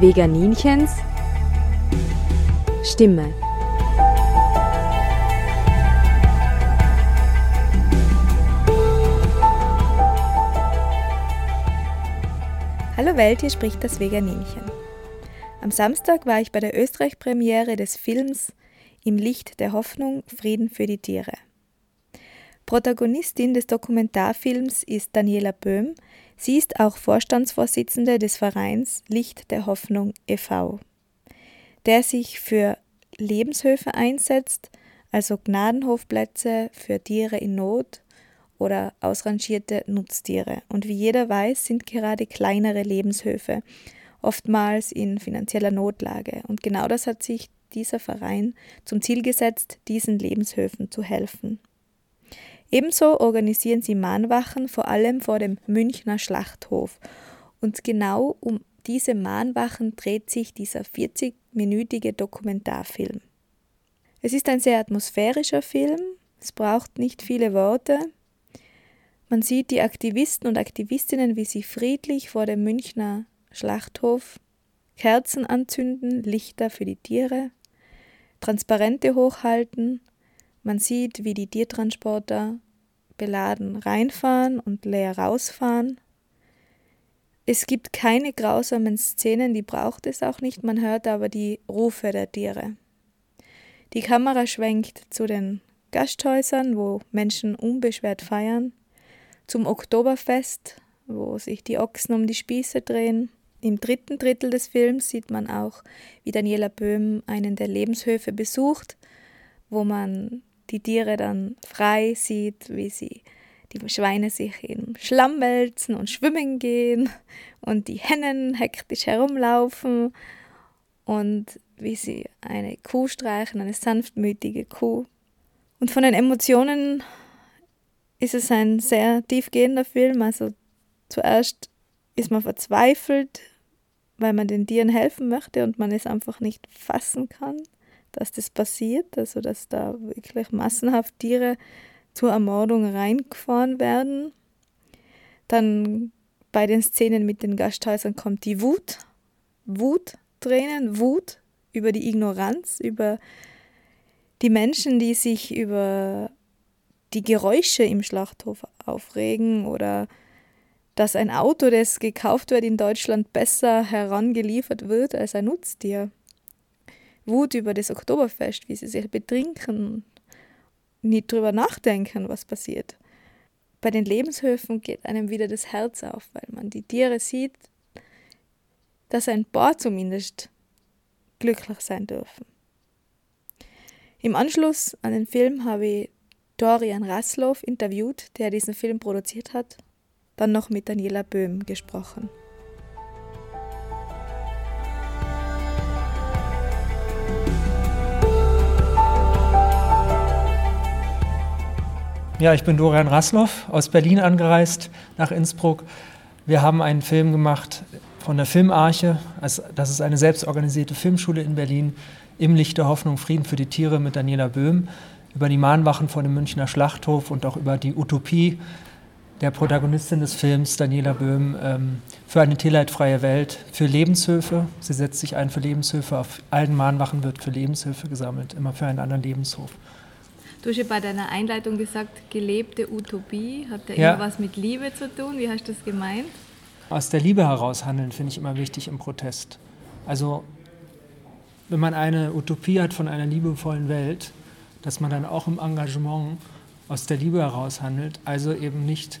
Veganinchens Stimme. Hallo Welt, hier spricht das Veganinchen. Am Samstag war ich bei der Österreich-Premiere des Films Im Licht der Hoffnung Frieden für die Tiere. Protagonistin des Dokumentarfilms ist Daniela Böhm. Sie ist auch Vorstandsvorsitzende des Vereins Licht der Hoffnung e.V., der sich für Lebenshöfe einsetzt, also Gnadenhofplätze für Tiere in Not oder ausrangierte Nutztiere. Und wie jeder weiß, sind gerade kleinere Lebenshöfe oftmals in finanzieller Notlage. Und genau das hat sich dieser Verein zum Ziel gesetzt, diesen Lebenshöfen zu helfen. Ebenso organisieren sie Mahnwachen vor allem vor dem Münchner Schlachthof. Und genau um diese Mahnwachen dreht sich dieser 40-minütige Dokumentarfilm. Es ist ein sehr atmosphärischer Film, es braucht nicht viele Worte. Man sieht die Aktivisten und Aktivistinnen, wie sie friedlich vor dem Münchner Schlachthof Kerzen anzünden, Lichter für die Tiere, Transparente hochhalten man sieht, wie die Tiertransporter beladen reinfahren und leer rausfahren. Es gibt keine grausamen Szenen, die braucht es auch nicht, man hört aber die Rufe der Tiere. Die Kamera schwenkt zu den Gasthäusern, wo Menschen unbeschwert feiern, zum Oktoberfest, wo sich die Ochsen um die Spieße drehen. Im dritten Drittel des Films sieht man auch, wie Daniela Böhm einen der Lebenshöfe besucht, wo man die Tiere dann frei sieht, wie sie die Schweine sich in Schlamm wälzen und schwimmen gehen und die Hennen hektisch herumlaufen und wie sie eine Kuh streichen, eine sanftmütige Kuh. Und von den Emotionen ist es ein sehr tiefgehender Film. Also zuerst ist man verzweifelt, weil man den Tieren helfen möchte und man es einfach nicht fassen kann dass das passiert, also dass da wirklich massenhaft Tiere zur Ermordung reingefahren werden. Dann bei den Szenen mit den Gasthäusern kommt die Wut, Wut, Tränen, Wut über die Ignoranz, über die Menschen, die sich über die Geräusche im Schlachthof aufregen oder dass ein Auto, das gekauft wird in Deutschland, besser herangeliefert wird als ein Nutztier. Wut über das Oktoberfest, wie sie sich betrinken, nicht drüber nachdenken, was passiert. Bei den Lebenshöfen geht einem wieder das Herz auf, weil man die Tiere sieht, dass ein paar zumindest glücklich sein dürfen. Im Anschluss an den Film habe ich Dorian Raslow interviewt, der diesen Film produziert hat, dann noch mit Daniela Böhm gesprochen. Ja, ich bin Dorian Raslow aus Berlin angereist nach Innsbruck. Wir haben einen Film gemacht von der Filmarche. Das ist eine selbstorganisierte Filmschule in Berlin. Im Licht der Hoffnung Frieden für die Tiere mit Daniela Böhm. Über die Mahnwachen vor dem Münchner Schlachthof und auch über die Utopie der Protagonistin des Films, Daniela Böhm, ähm, für eine tierleidfreie Welt, für Lebenshöfe. Sie setzt sich ein für Lebenshöfe. Auf allen Mahnwachen wird für Lebenshöfe gesammelt, immer für einen anderen Lebenshof. Du hast ja bei deiner Einleitung gesagt, gelebte Utopie. Hat ja, ja. immer was mit Liebe zu tun? Wie hast du das gemeint? Aus der Liebe heraus handeln finde ich immer wichtig im Protest. Also, wenn man eine Utopie hat von einer liebevollen Welt, dass man dann auch im Engagement aus der Liebe heraus handelt, also eben nicht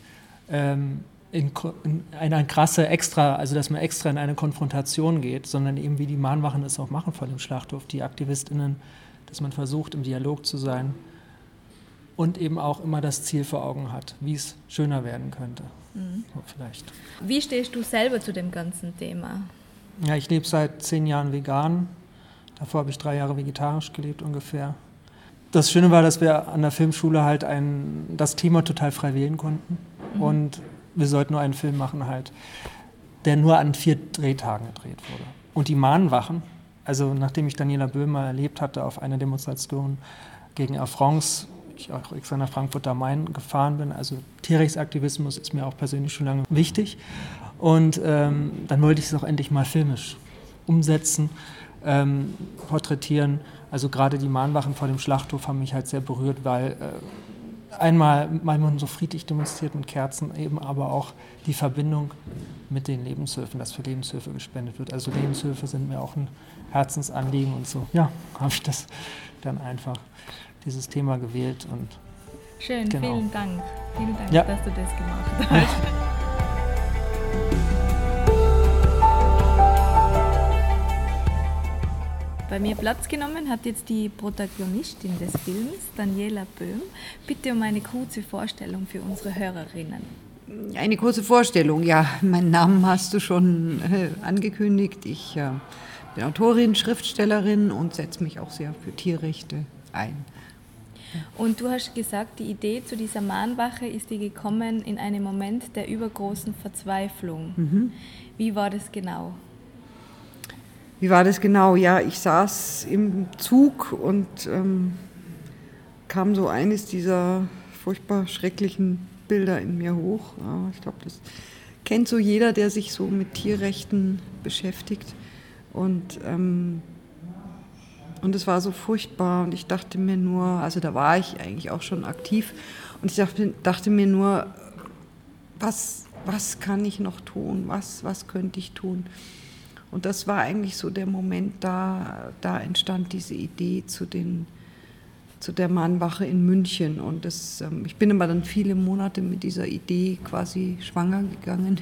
ähm, in, in eine krasse extra, also dass man extra in eine Konfrontation geht, sondern eben wie die Mahnwachen es auch machen vor dem Schlachthof, die AktivistInnen, dass man versucht, im Dialog zu sein und eben auch immer das Ziel vor Augen hat, wie es schöner werden könnte. Mhm. vielleicht. Wie stehst du selber zu dem ganzen Thema? Ja, ich lebe seit zehn Jahren vegan. Davor habe ich drei Jahre vegetarisch gelebt ungefähr. Das Schöne war, dass wir an der Filmschule halt ein, das Thema total frei wählen konnten. Mhm. Und wir sollten nur einen Film machen halt, der nur an vier Drehtagen gedreht wurde. Und die Mahnwachen, also nachdem ich Daniela Böhmer erlebt hatte auf einer Demonstration gegen France, ich auch extra nach Frankfurt am Main gefahren bin. Also Tierrechtsaktivismus ist mir auch persönlich schon lange wichtig. Und ähm, dann wollte ich es auch endlich mal filmisch umsetzen, ähm, porträtieren. Also gerade die Mahnwachen vor dem Schlachthof haben mich halt sehr berührt, weil äh, einmal man so friedlich demonstriert mit Kerzen, eben aber auch die Verbindung mit den Lebenshöfen, dass für Lebenshöfe gespendet wird. Also Lebenshöfe sind mir auch ein Herzensanliegen und so. Ja, habe ich das dann einfach dieses Thema gewählt und Schön, genau. vielen Dank. Vielen Dank, ja. dass du das gemacht hast. Bei mir Platz genommen hat jetzt die Protagonistin des Films, Daniela Böhm. Bitte um eine kurze Vorstellung für unsere Hörerinnen. Eine kurze Vorstellung, ja. Meinen Namen hast du schon äh, angekündigt. Ich äh, bin Autorin, Schriftstellerin und setze mich auch sehr für Tierrechte ein. Und du hast gesagt, die Idee zu dieser Mahnwache ist dir gekommen in einem Moment der übergroßen Verzweiflung. Mhm. Wie war das genau? Wie war das genau? Ja, ich saß im Zug und ähm, kam so eines dieser furchtbar schrecklichen Bilder in mir hoch. Ja, ich glaube, das kennt so jeder, der sich so mit Tierrechten beschäftigt. Und ähm, und es war so furchtbar und ich dachte mir nur, also da war ich eigentlich auch schon aktiv und ich dachte, dachte mir nur, was, was kann ich noch tun, was, was könnte ich tun? Und das war eigentlich so der Moment, da, da entstand diese Idee zu, den, zu der Mahnwache in München. Und das, ähm, ich bin aber dann viele Monate mit dieser Idee quasi schwanger gegangen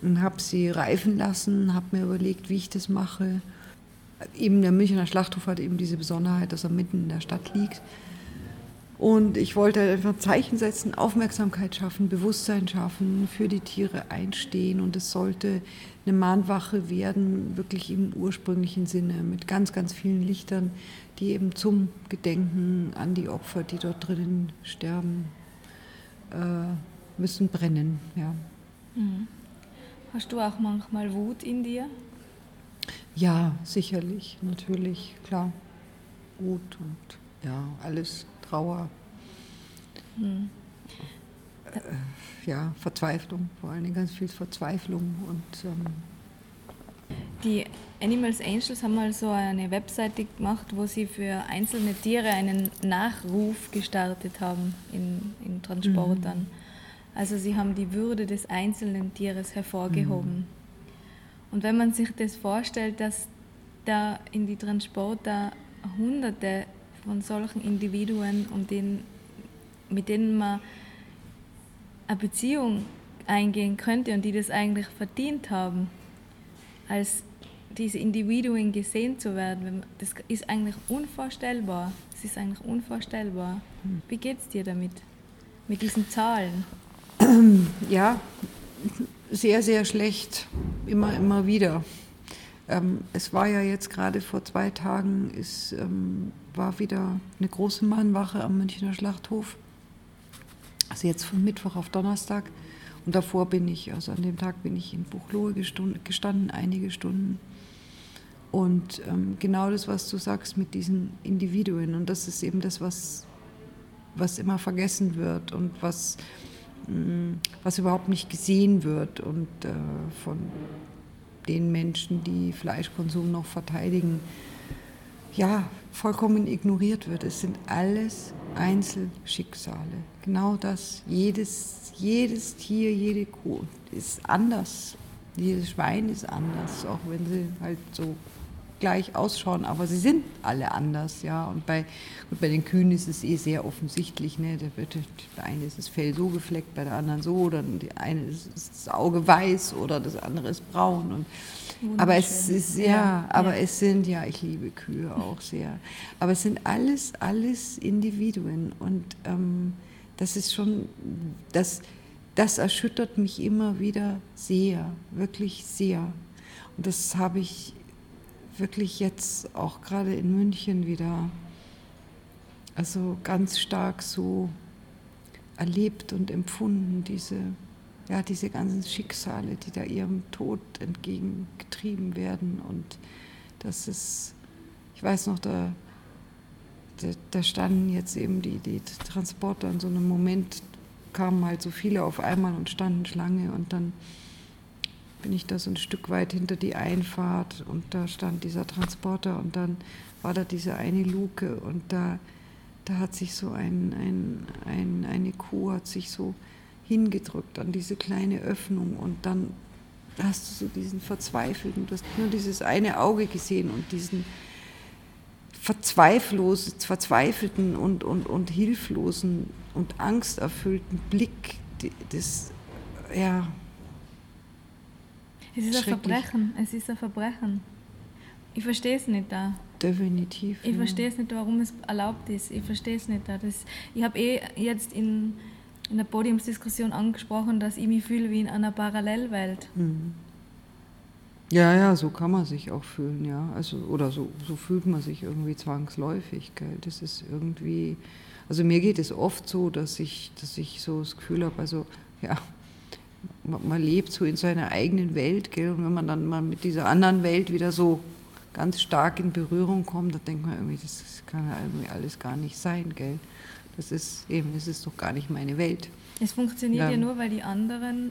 und habe sie reifen lassen, habe mir überlegt, wie ich das mache eben der Münchner Schlachthof hat eben diese Besonderheit, dass er mitten in der Stadt liegt. Und ich wollte einfach Zeichen setzen, Aufmerksamkeit schaffen, Bewusstsein schaffen, für die Tiere einstehen. Und es sollte eine Mahnwache werden, wirklich im ursprünglichen Sinne, mit ganz, ganz vielen Lichtern, die eben zum Gedenken an die Opfer, die dort drinnen sterben, äh, müssen brennen. Ja. Mhm. Hast du auch manchmal Wut in dir? Ja, sicherlich, natürlich, klar. Gut und ja, alles Trauer. Hm. Äh, ja, Verzweiflung, vor allen Dingen ganz viel Verzweiflung und ähm die Animals Angels haben mal so eine Webseite gemacht, wo sie für einzelne Tiere einen Nachruf gestartet haben in, in Transportern. Mhm. Also sie haben die Würde des einzelnen Tieres hervorgehoben. Mhm. Und wenn man sich das vorstellt, dass da in die Transporter Hunderte von solchen Individuen, um den, mit denen man eine Beziehung eingehen könnte und die das eigentlich verdient haben, als diese Individuen gesehen zu werden, das ist eigentlich unvorstellbar. Das ist eigentlich unvorstellbar. Wie geht es dir damit? Mit diesen Zahlen? Ja, sehr, sehr schlecht, immer, immer wieder. Ähm, es war ja jetzt gerade vor zwei Tagen, ist, ähm, war wieder eine große Mahnwache am Münchner Schlachthof. Also jetzt von Mittwoch auf Donnerstag. Und davor bin ich, also an dem Tag bin ich in Buchlohe gestanden, einige Stunden. Und ähm, genau das, was du sagst mit diesen Individuen. Und das ist eben das, was, was immer vergessen wird und was was überhaupt nicht gesehen wird und äh, von den Menschen, die Fleischkonsum noch verteidigen, ja, vollkommen ignoriert wird. Es sind alles Einzelschicksale. Genau das. Jedes, jedes Tier, jede Kuh ist anders. Jedes Schwein ist anders, auch wenn sie halt so gleich ausschauen, aber sie sind alle anders, ja. Und bei, gut, bei den Kühen ist es eh sehr offensichtlich, ne? Der, der eine ist das Fell so gefleckt, bei der anderen so, oder die eine ist, ist das Auge weiß oder das andere ist braun. Und, aber es ist ja, ja aber ja. es sind ja, ich liebe Kühe auch sehr. Aber es sind alles, alles Individuen und ähm, das ist schon, das, das erschüttert mich immer wieder sehr, wirklich sehr. Und das habe ich wirklich jetzt auch gerade in München wieder also ganz stark so erlebt und empfunden, diese, ja, diese ganzen Schicksale, die da ihrem Tod entgegengetrieben werden. Und das ist, ich weiß noch, da, da, da standen jetzt eben die, die Transporter in so einem Moment, kamen halt so viele auf einmal und standen Schlange und dann bin ich da so ein Stück weit hinter die Einfahrt und da stand dieser Transporter und dann war da diese eine Luke und da, da hat sich so ein, ein, ein, eine Kuh hat sich so hingedrückt an diese kleine Öffnung und dann hast du so diesen verzweifelten, du hast nur dieses eine Auge gesehen und diesen verzweiflosen, verzweifelten und, und, und hilflosen und angsterfüllten Blick, das, ja. Es ist ein Verbrechen, es ist ein Verbrechen. Ich verstehe es nicht da. Definitiv. Ich ja. verstehe es nicht, warum es erlaubt ist. Ich verstehe es nicht da. Das, ich habe eh jetzt in, in der Podiumsdiskussion angesprochen, dass ich mich fühle wie in einer Parallelwelt. Mhm. Ja, ja, so kann man sich auch fühlen, ja. Also, oder so, so fühlt man sich irgendwie zwangsläufig. Gell? Das ist irgendwie, also mir geht es oft so, dass ich, dass ich so das Gefühl habe, also ja, man, lebt so in seiner eigenen Welt, gell? Und wenn man dann mal mit dieser anderen Welt wieder so ganz stark in Berührung kommt, dann denkt man irgendwie, das kann ja irgendwie alles gar nicht sein, gell? Das ist eben, das ist doch gar nicht meine Welt. Es funktioniert ja, ja nur, weil die anderen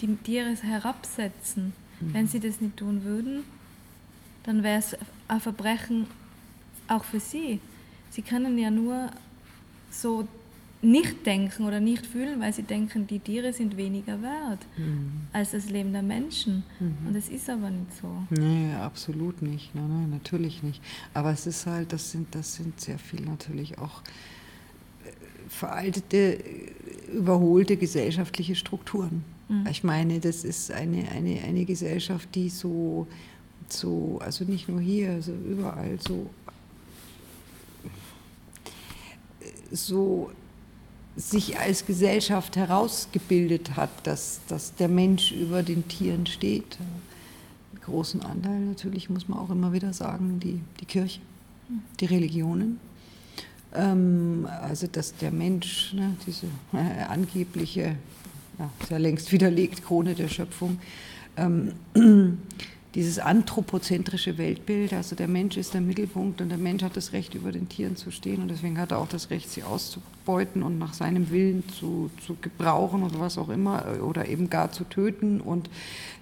die Tiere herabsetzen. Mhm. Wenn sie das nicht tun würden, dann wäre es ein Verbrechen auch für sie. Sie können ja nur so nicht denken oder nicht fühlen, weil sie denken, die Tiere sind weniger wert mhm. als das Leben der Menschen. Mhm. Und das ist aber nicht so. Nee, absolut nicht. Nein, nein, natürlich nicht. Aber es ist halt, das sind, das sind sehr viel natürlich auch äh, veraltete, überholte gesellschaftliche Strukturen. Mhm. Ich meine, das ist eine, eine, eine Gesellschaft, die so, so, also nicht nur hier, also überall so, so sich als Gesellschaft herausgebildet hat, dass, dass der Mensch über den Tieren steht. Mit großen Anteil natürlich, muss man auch immer wieder sagen, die, die Kirche, die Religionen. Ähm, also dass der Mensch, ne, diese äh, angebliche ja, ist längst widerlegt, Krone der Schöpfung. Ähm, dieses anthropozentrische Weltbild, also der Mensch ist der Mittelpunkt und der Mensch hat das Recht, über den Tieren zu stehen und deswegen hat er auch das Recht, sie auszubeuten und nach seinem Willen zu, zu gebrauchen oder was auch immer oder eben gar zu töten. Und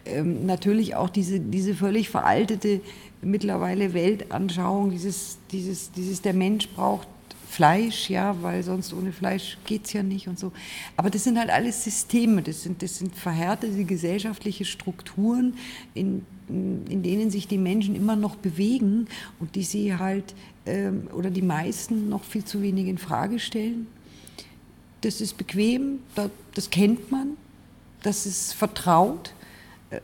ähm, natürlich auch diese, diese völlig veraltete mittlerweile Weltanschauung, dieses, dieses, dieses der Mensch braucht Fleisch, ja, weil sonst ohne Fleisch geht es ja nicht und so. Aber das sind halt alles Systeme, das sind, das sind verhärtete gesellschaftliche Strukturen, in, in denen sich die Menschen immer noch bewegen und die sie halt, ähm, oder die meisten noch viel zu wenig in Frage stellen. Das ist bequem, das kennt man, das ist vertraut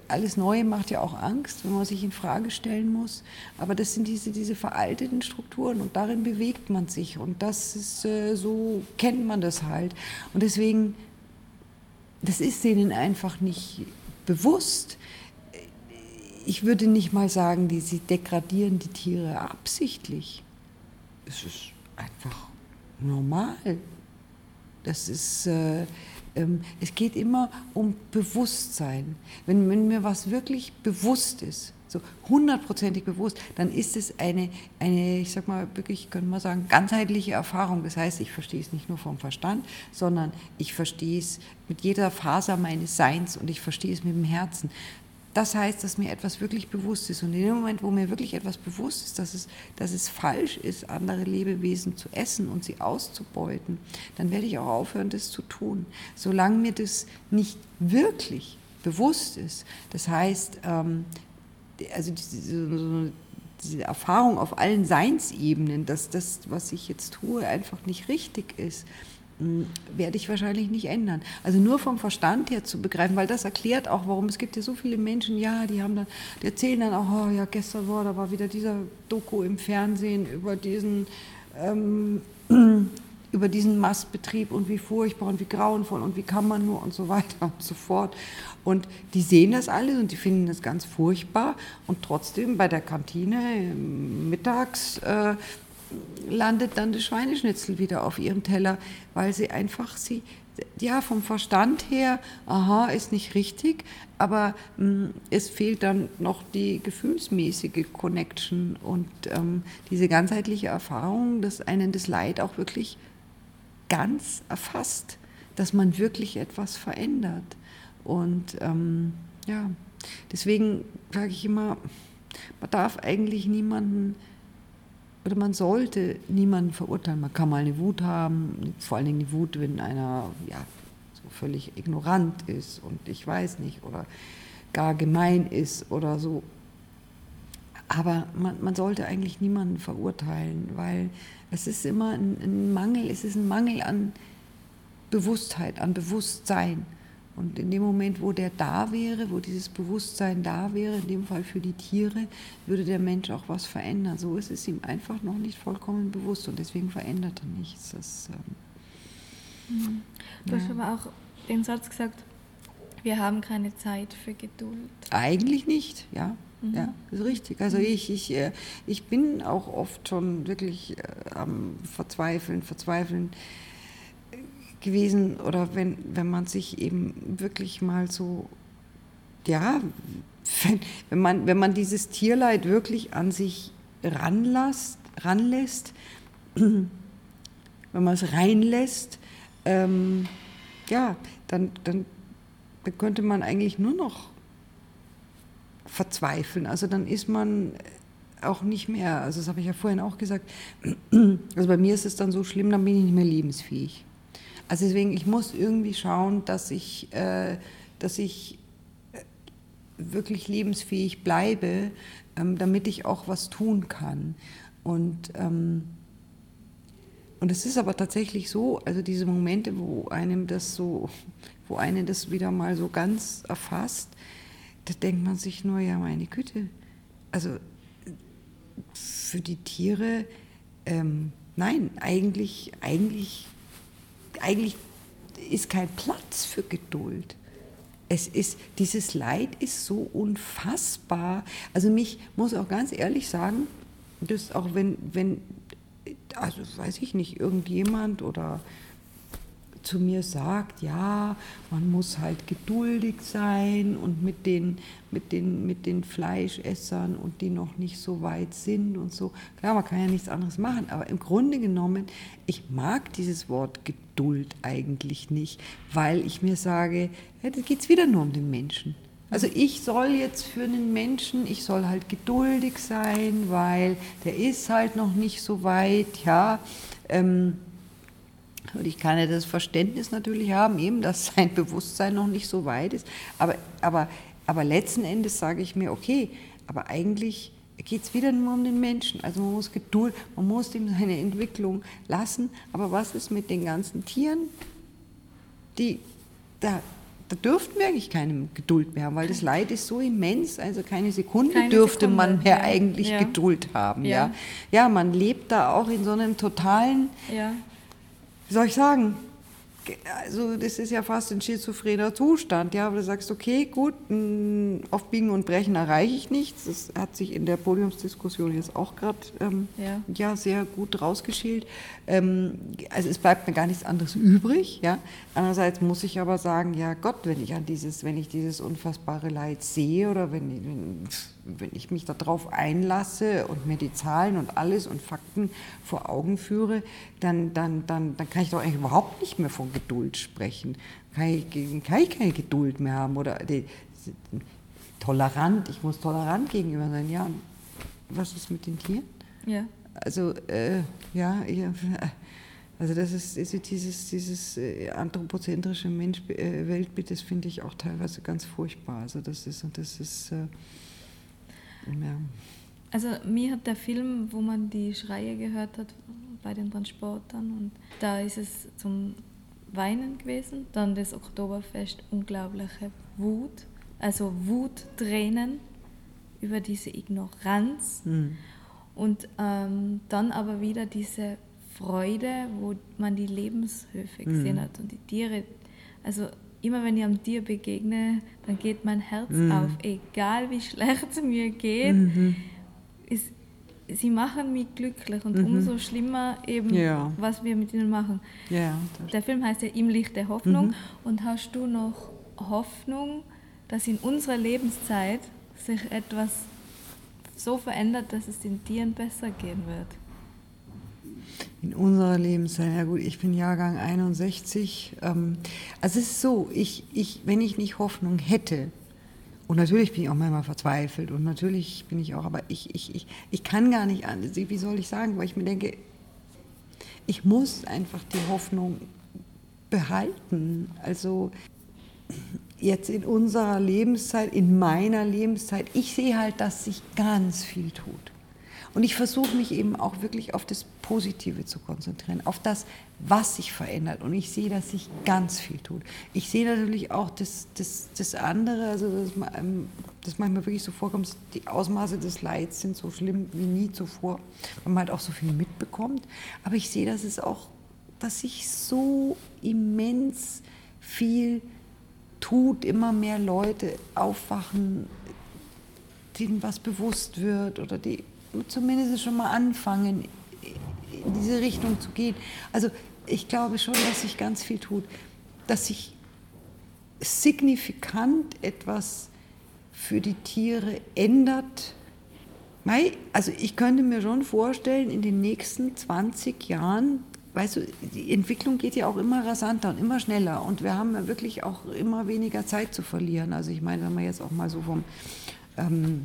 alles Neue macht ja auch Angst, wenn man sich in Frage stellen muss. Aber das sind diese, diese veralteten Strukturen und darin bewegt man sich. Und das ist, äh, so kennt man das halt. Und deswegen, das ist denen einfach nicht bewusst. Ich würde nicht mal sagen, die, sie degradieren die Tiere absichtlich. Es ist einfach normal. Das ist. Äh, es geht immer um Bewusstsein. Wenn, wenn, mir was wirklich bewusst ist, so hundertprozentig bewusst, dann ist es eine, eine, ich sag mal, wirklich, könnte man sagen, ganzheitliche Erfahrung. Das heißt, ich verstehe es nicht nur vom Verstand, sondern ich verstehe es mit jeder Faser meines Seins und ich verstehe es mit dem Herzen das heißt, dass mir etwas wirklich bewusst ist. Und in dem Moment, wo mir wirklich etwas bewusst ist, dass es, dass es falsch ist, andere Lebewesen zu essen und sie auszubeuten, dann werde ich auch aufhören, das zu tun. Solange mir das nicht wirklich bewusst ist, das heißt, ähm, also diese, diese Erfahrung auf allen Seinsebenen, dass das, was ich jetzt tue, einfach nicht richtig ist, werde ich wahrscheinlich nicht ändern. Also nur vom Verstand her zu begreifen, weil das erklärt auch, warum es gibt ja so viele Menschen, ja, die haben dann, die erzählen dann auch, oh ja, gestern war, da war wieder dieser Doku im Fernsehen über diesen, ähm, über diesen Mastbetrieb und wie furchtbar und wie grauenvoll und wie kann man nur und so weiter und so fort. Und die sehen das alles und die finden das ganz furchtbar und trotzdem bei der Kantine mittags äh, landet dann das Schweineschnitzel wieder auf ihrem Teller, weil sie einfach sie, ja, vom Verstand her, aha, ist nicht richtig, aber mh, mm, es fehlt dann noch die gefühlsmäßige Connection und ähm, diese ganzheitliche Erfahrung, dass einen das Leid auch wirklich ganz erfasst, dass man wirklich etwas verändert. Und ähm, ja, deswegen sage ich immer, man darf eigentlich niemanden oder man sollte niemanden verurteilen. Man kann mal eine Wut haben, vor allen Dingen die Wut, wenn einer ja, so völlig ignorant ist und ich weiß nicht oder gar gemein ist oder so. Aber man, man sollte eigentlich niemanden verurteilen, weil es ist immer ein, ein Mangel, es ist ein Mangel an Bewusstheit, an Bewusstsein. Und in dem Moment, wo der da wäre, wo dieses Bewusstsein da wäre, in dem Fall für die Tiere, würde der Mensch auch was verändern. So ist es ihm einfach noch nicht vollkommen bewusst und deswegen verändert er nichts. Das, ähm, mhm. Du ja. hast aber auch den Satz gesagt, wir haben keine Zeit für Geduld. Eigentlich nicht, ja. Mhm. Ja, ist richtig. Also mhm. ich, ich, äh, ich bin auch oft schon wirklich äh, am Verzweifeln, Verzweifeln gewesen oder wenn, wenn man sich eben wirklich mal so, ja, wenn, wenn, man, wenn man dieses Tierleid wirklich an sich ranlässt, ranlässt wenn man es reinlässt, ähm, ja, dann, dann, dann könnte man eigentlich nur noch verzweifeln. Also dann ist man auch nicht mehr, also das habe ich ja vorhin auch gesagt, also bei mir ist es dann so schlimm, dann bin ich nicht mehr lebensfähig. Also deswegen, ich muss irgendwie schauen, dass ich, äh, dass ich äh, wirklich lebensfähig bleibe, ähm, damit ich auch was tun kann. Und, ähm, und es ist aber tatsächlich so, also diese Momente, wo einem das so, wo einen das wieder mal so ganz erfasst, da denkt man sich nur, ja, meine Güte, also für die Tiere, ähm, nein, eigentlich, eigentlich eigentlich ist kein Platz für Geduld. Es ist, dieses Leid ist so unfassbar. Also mich muss auch ganz ehrlich sagen, dass auch wenn, wenn, also weiß ich nicht, irgendjemand oder zu mir sagt, ja, man muss halt geduldig sein und mit den, mit den, mit den Fleischessern und die noch nicht so weit sind und so. Klar, man kann ja nichts anderes machen, aber im Grunde genommen, ich mag dieses Wort Geduld eigentlich nicht, weil ich mir sage, ja, da geht es wieder nur um den Menschen. Also ich soll jetzt für einen Menschen, ich soll halt geduldig sein, weil der ist halt noch nicht so weit, ja. Ähm, und ich kann ja das Verständnis natürlich haben, eben, dass sein Bewusstsein noch nicht so weit ist. Aber, aber, aber letzten Endes sage ich mir, okay, aber eigentlich geht es wieder nur um den Menschen. Also man muss Geduld, man muss ihm seine Entwicklung lassen. Aber was ist mit den ganzen Tieren? Die, da, da dürften wir eigentlich keine Geduld mehr haben, weil das Leid ist so immens, also keine Sekunde keine dürfte Sekunde, man mehr ja. eigentlich ja. Geduld haben. Ja. ja. Ja. man lebt da auch in so einem totalen ja wie soll ich sagen, also das ist ja fast ein schizophrener Zustand, ja, aber du sagst, okay, gut, auf Biegen und Brechen erreiche ich nichts. Das hat sich in der Podiumsdiskussion jetzt auch gerade ähm, ja. ja. sehr gut rausgeschält. Ähm, also es bleibt mir gar nichts anderes übrig, ja. Andererseits muss ich aber sagen, ja Gott, wenn ich an dieses, wenn ich dieses unfassbare Leid sehe oder wenn, wenn wenn ich mich darauf einlasse und mir die Zahlen und alles und Fakten vor Augen führe, dann, dann, dann, dann kann ich doch eigentlich überhaupt nicht mehr von Geduld sprechen. Kann ich, kann ich keine Geduld mehr haben oder die, tolerant, ich muss tolerant gegenüber sein. Ja, was ist mit den Tieren? Ja. Also, äh, ja, ich, also das ist, ist dieses, dieses äh, anthropozentrische Mensch, äh, Weltbild, das finde ich auch teilweise ganz furchtbar. Also das ist, und das ist, äh, ja. Also mir hat der Film, wo man die Schreie gehört hat bei den Transportern und da ist es zum Weinen gewesen. Dann das Oktoberfest, unglaubliche Wut, also Wuttränen über diese Ignoranz mhm. und ähm, dann aber wieder diese Freude, wo man die Lebenshöfe gesehen mhm. hat und die Tiere. Also immer wenn ich einem Tier begegne, dann geht mein Herz mhm. auf, egal wie schlecht es mir geht. Mhm. Ist, sie machen mich glücklich und mhm. umso schlimmer eben, ja. was wir mit ihnen machen. Ja, der Film heißt ja Im Licht der Hoffnung. Mhm. Und hast du noch Hoffnung, dass in unserer Lebenszeit sich etwas so verändert, dass es den Tieren besser gehen wird? In unserer Lebenszeit, ja gut, ich bin Jahrgang 61. Ähm, also es ist so, ich, ich, wenn ich nicht Hoffnung hätte Und natürlich bin ich auch manchmal verzweifelt und natürlich bin ich auch, aber ich, ich, ich, ich kann gar nicht an, wie soll ich sagen, weil ich mir denke, ich muss einfach die Hoffnung behalten. Also jetzt in unserer Lebenszeit, in meiner Lebenszeit, ich sehe halt, dass sich ganz viel tut. Und ich versuche mich eben auch wirklich auf das Positive zu konzentrieren, auf das, was sich verändert. Und ich sehe, dass sich ganz viel tut. Ich sehe natürlich auch das, das, das andere, also dass, ähm, dass manchmal wirklich so vorkommt, die Ausmaße des Leids sind so schlimm wie nie zuvor, weil man halt auch so viel mitbekommt. Aber ich sehe, dass es auch, dass sich so immens viel tut, immer mehr Leute aufwachen, denen was bewusst wird oder die zumindest schon mal anfangen, in diese Richtung zu gehen. Also ich glaube schon, dass sich ganz viel tut, dass sich signifikant etwas für die Tiere ändert. Also ich könnte mir schon vorstellen, in den nächsten 20 Jahren, weißt du, die Entwicklung geht ja auch immer rasanter und immer schneller und wir haben ja wirklich auch immer weniger Zeit zu verlieren. Also ich meine, wenn man jetzt auch mal so vom ähm,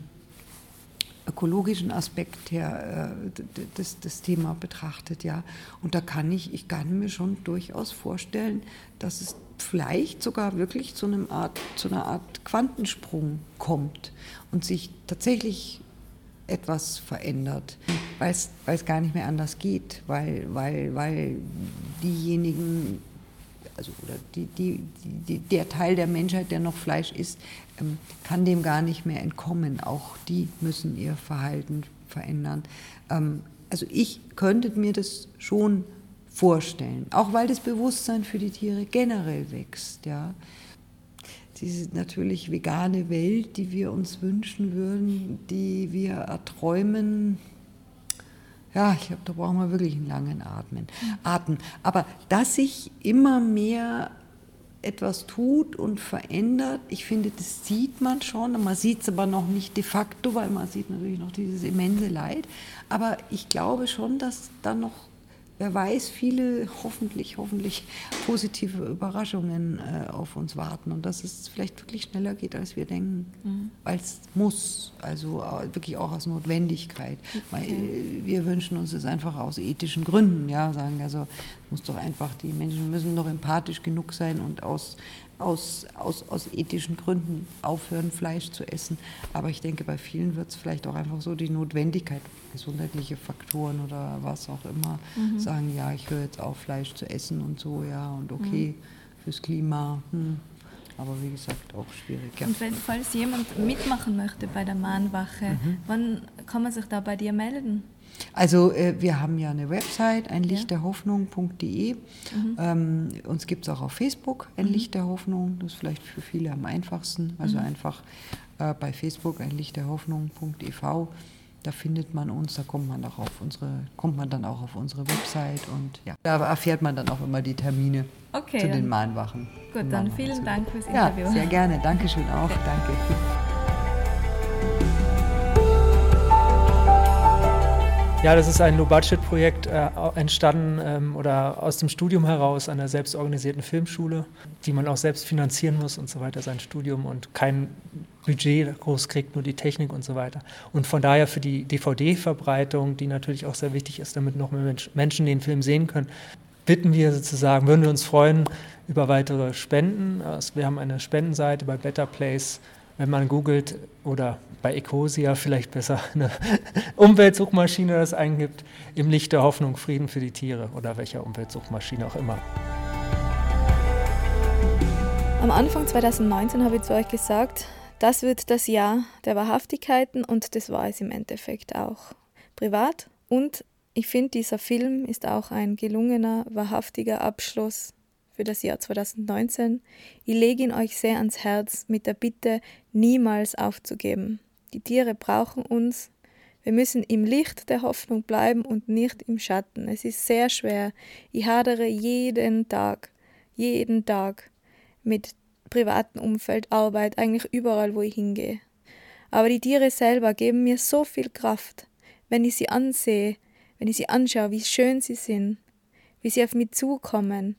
ökologischen Aspekt her äh, das, das Thema betrachtet, ja. Und da kann ich, ich kann mir schon durchaus vorstellen, dass es vielleicht sogar wirklich zu, einem Art, zu einer Art Quantensprung kommt und sich tatsächlich etwas verändert, weil es gar nicht mehr anders geht, weil, weil, weil diejenigen, also oder die, die, die, der Teil der Menschheit, der noch Fleisch isst, ähm, kann dem gar nicht mehr entkommen. Auch die müssen ihr Verhalten verändern. Ähm, also ich könnte mir das schon vorstellen, auch weil das Bewusstsein für die Tiere generell wächst. Ja. Diese natürlich vegane Welt, die wir uns wünschen würden, die wir erträumen, ja, ich glaube, da brauchen wir wirklich einen langen Atmen, Atem. Aber dass sich immer mehr etwas tut und verändert, ich finde, das sieht man schon. Man sieht es aber noch nicht de facto, weil man sieht natürlich noch dieses immense Leid. Aber ich glaube schon, dass da noch wer weiß, viele hoffentlich, hoffentlich positive Überraschungen äh, auf uns warten und dass es vielleicht wirklich schneller geht, als wir denken, mhm. weil es muss, also äh, wirklich auch aus Notwendigkeit. Okay. Weil, äh, wir wünschen uns das einfach aus ethischen Gründen, ja, sagen also, muss doch einfach, die Menschen müssen doch empathisch genug sein und aus aus, aus, aus ethischen Gründen aufhören, Fleisch zu essen. Aber ich denke, bei vielen wird es vielleicht auch einfach so die Notwendigkeit, gesundheitliche Faktoren oder was auch immer, mhm. sagen, ja, ich höre jetzt auf, Fleisch zu essen und so, ja, und okay, mhm. fürs Klima. Hm. Aber wie gesagt, auch schwierig. Ja. Und wenn, falls jemand mitmachen möchte bei der Mahnwache, mhm. wann kann man sich da bei dir melden? Also äh, wir haben ja eine Website, einlichterhoffnung.de. Mhm. Ähm, uns gibt es auch auf Facebook, ein mhm. Licht der Hoffnung. Das ist vielleicht für viele am einfachsten. Also mhm. einfach äh, bei Facebook einlichterhoffnung.ev. Da findet man uns, da kommt man auch auf unsere, kommt man dann auch auf unsere Website und ja, da erfährt man dann auch immer die Termine okay, zu den Mahnwachen. Gut, dann vielen Dank fürs Interview. Ja, sehr gerne. Dankeschön auch. Okay. Danke. Ja, das ist ein Low-Budget-Projekt äh, entstanden ähm, oder aus dem Studium heraus einer selbstorganisierten Filmschule, die man auch selbst finanzieren muss und so weiter, sein Studium und kein Budget groß kriegt, nur die Technik und so weiter. Und von daher für die DVD-Verbreitung, die natürlich auch sehr wichtig ist, damit noch mehr Menschen den Film sehen können, bitten wir sozusagen, würden wir uns freuen über weitere Spenden. Wir haben eine Spendenseite bei Better Place wenn man googelt oder bei Ecosia vielleicht besser eine Umweltsuchmaschine das eingibt, im Licht der Hoffnung Frieden für die Tiere oder welcher Umweltsuchmaschine auch immer. Am Anfang 2019 habe ich zu euch gesagt, das wird das Jahr der Wahrhaftigkeiten und das war es im Endeffekt auch. Privat und ich finde, dieser Film ist auch ein gelungener, wahrhaftiger Abschluss für das Jahr 2019. Ich lege ihn euch sehr ans Herz mit der Bitte, niemals aufzugeben. Die Tiere brauchen uns. Wir müssen im Licht der Hoffnung bleiben und nicht im Schatten. Es ist sehr schwer. Ich hadere jeden Tag, jeden Tag mit privatem Umfeld, Arbeit, eigentlich überall, wo ich hingehe. Aber die Tiere selber geben mir so viel Kraft, wenn ich sie ansehe, wenn ich sie anschaue, wie schön sie sind, wie sie auf mich zukommen,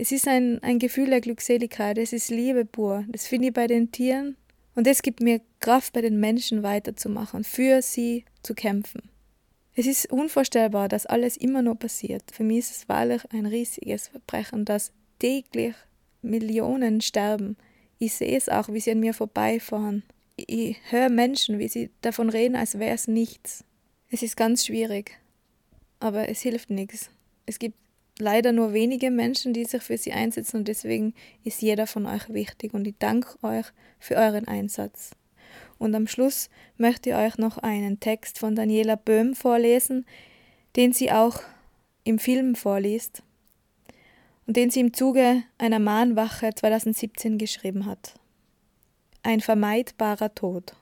es ist ein, ein Gefühl der Glückseligkeit, es ist Liebe pur. Das finde ich bei den Tieren Und es gibt mir Kraft, bei den Menschen weiterzumachen, für sie zu kämpfen. Es ist unvorstellbar, dass alles immer noch passiert. Für mich ist es wahrlich ein riesiges Verbrechen, dass täglich Millionen sterben. Ich sehe es auch, wie sie an mir vorbeifahren. Ich höre Menschen, wie sie davon reden, als wäre es nichts. Es ist ganz schwierig, aber es hilft nichts. Es gibt leider nur wenige Menschen, die sich für sie einsetzen und deswegen ist jeder von euch wichtig und ich danke euch für euren Einsatz. Und am Schluss möchte ich euch noch einen Text von Daniela Böhm vorlesen, den sie auch im Film vorliest und den sie im Zuge einer Mahnwache 2017 geschrieben hat. Ein vermeidbarer Tod.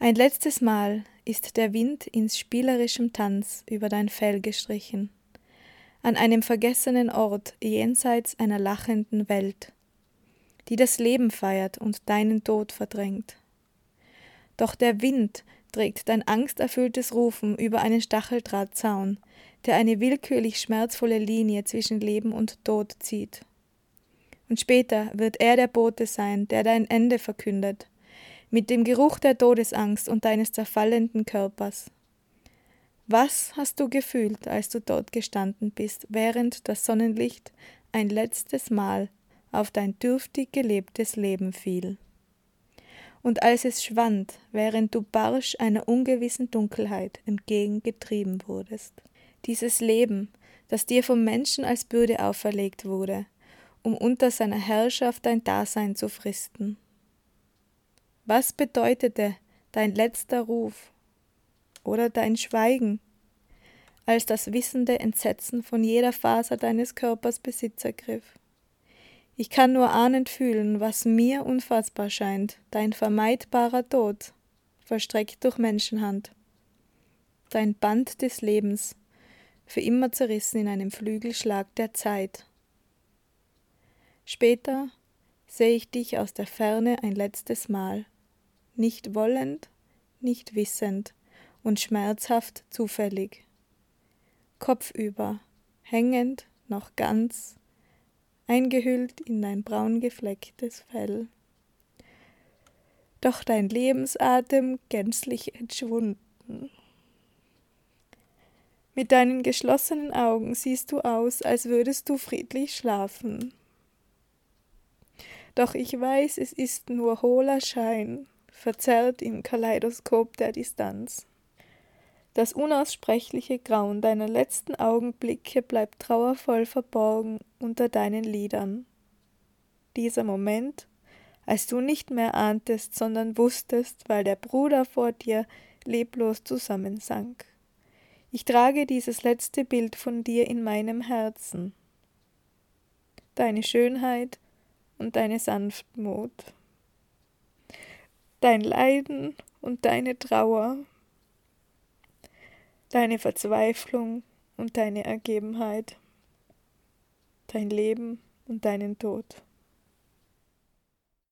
Ein letztes Mal ist der Wind ins spielerischem Tanz über dein Fell gestrichen an einem vergessenen Ort jenseits einer lachenden Welt, die das Leben feiert und deinen Tod verdrängt. Doch der Wind trägt dein angsterfülltes Rufen über einen Stacheldrahtzaun, der eine willkürlich schmerzvolle Linie zwischen Leben und Tod zieht. Und später wird er der Bote sein, der dein Ende verkündet, mit dem Geruch der Todesangst und deines zerfallenden Körpers. Was hast du gefühlt, als du dort gestanden bist, während das Sonnenlicht ein letztes Mal auf dein dürftig gelebtes Leben fiel? Und als es schwand, während du barsch einer ungewissen Dunkelheit entgegengetrieben wurdest. Dieses Leben, das dir vom Menschen als Bürde auferlegt wurde, um unter seiner Herrschaft dein Dasein zu fristen. Was bedeutete dein letzter Ruf oder dein Schweigen, als das wissende Entsetzen von jeder Faser deines Körpers Besitz ergriff. Ich kann nur ahnend fühlen, was mir unfassbar scheint, dein vermeidbarer Tod, verstreckt durch Menschenhand. Dein Band des Lebens, für immer zerrissen in einem Flügelschlag der Zeit. Später sehe ich dich aus der Ferne ein letztes Mal, nicht wollend, nicht wissend, und schmerzhaft zufällig. Kopfüber, hängend, noch ganz, eingehüllt in dein braun geflecktes Fell. Doch dein Lebensatem gänzlich entschwunden. Mit deinen geschlossenen Augen siehst du aus, als würdest du friedlich schlafen. Doch ich weiß, es ist nur hohler Schein, verzerrt im Kaleidoskop der Distanz. Das unaussprechliche Grauen deiner letzten Augenblicke bleibt trauervoll verborgen unter deinen Lidern. Dieser Moment, als du nicht mehr ahntest, sondern wusstest, weil der Bruder vor dir leblos zusammensank. Ich trage dieses letzte Bild von dir in meinem Herzen. Deine Schönheit und deine Sanftmut. Dein Leiden und deine Trauer deine Verzweiflung und deine Ergebenheit, dein Leben und deinen Tod.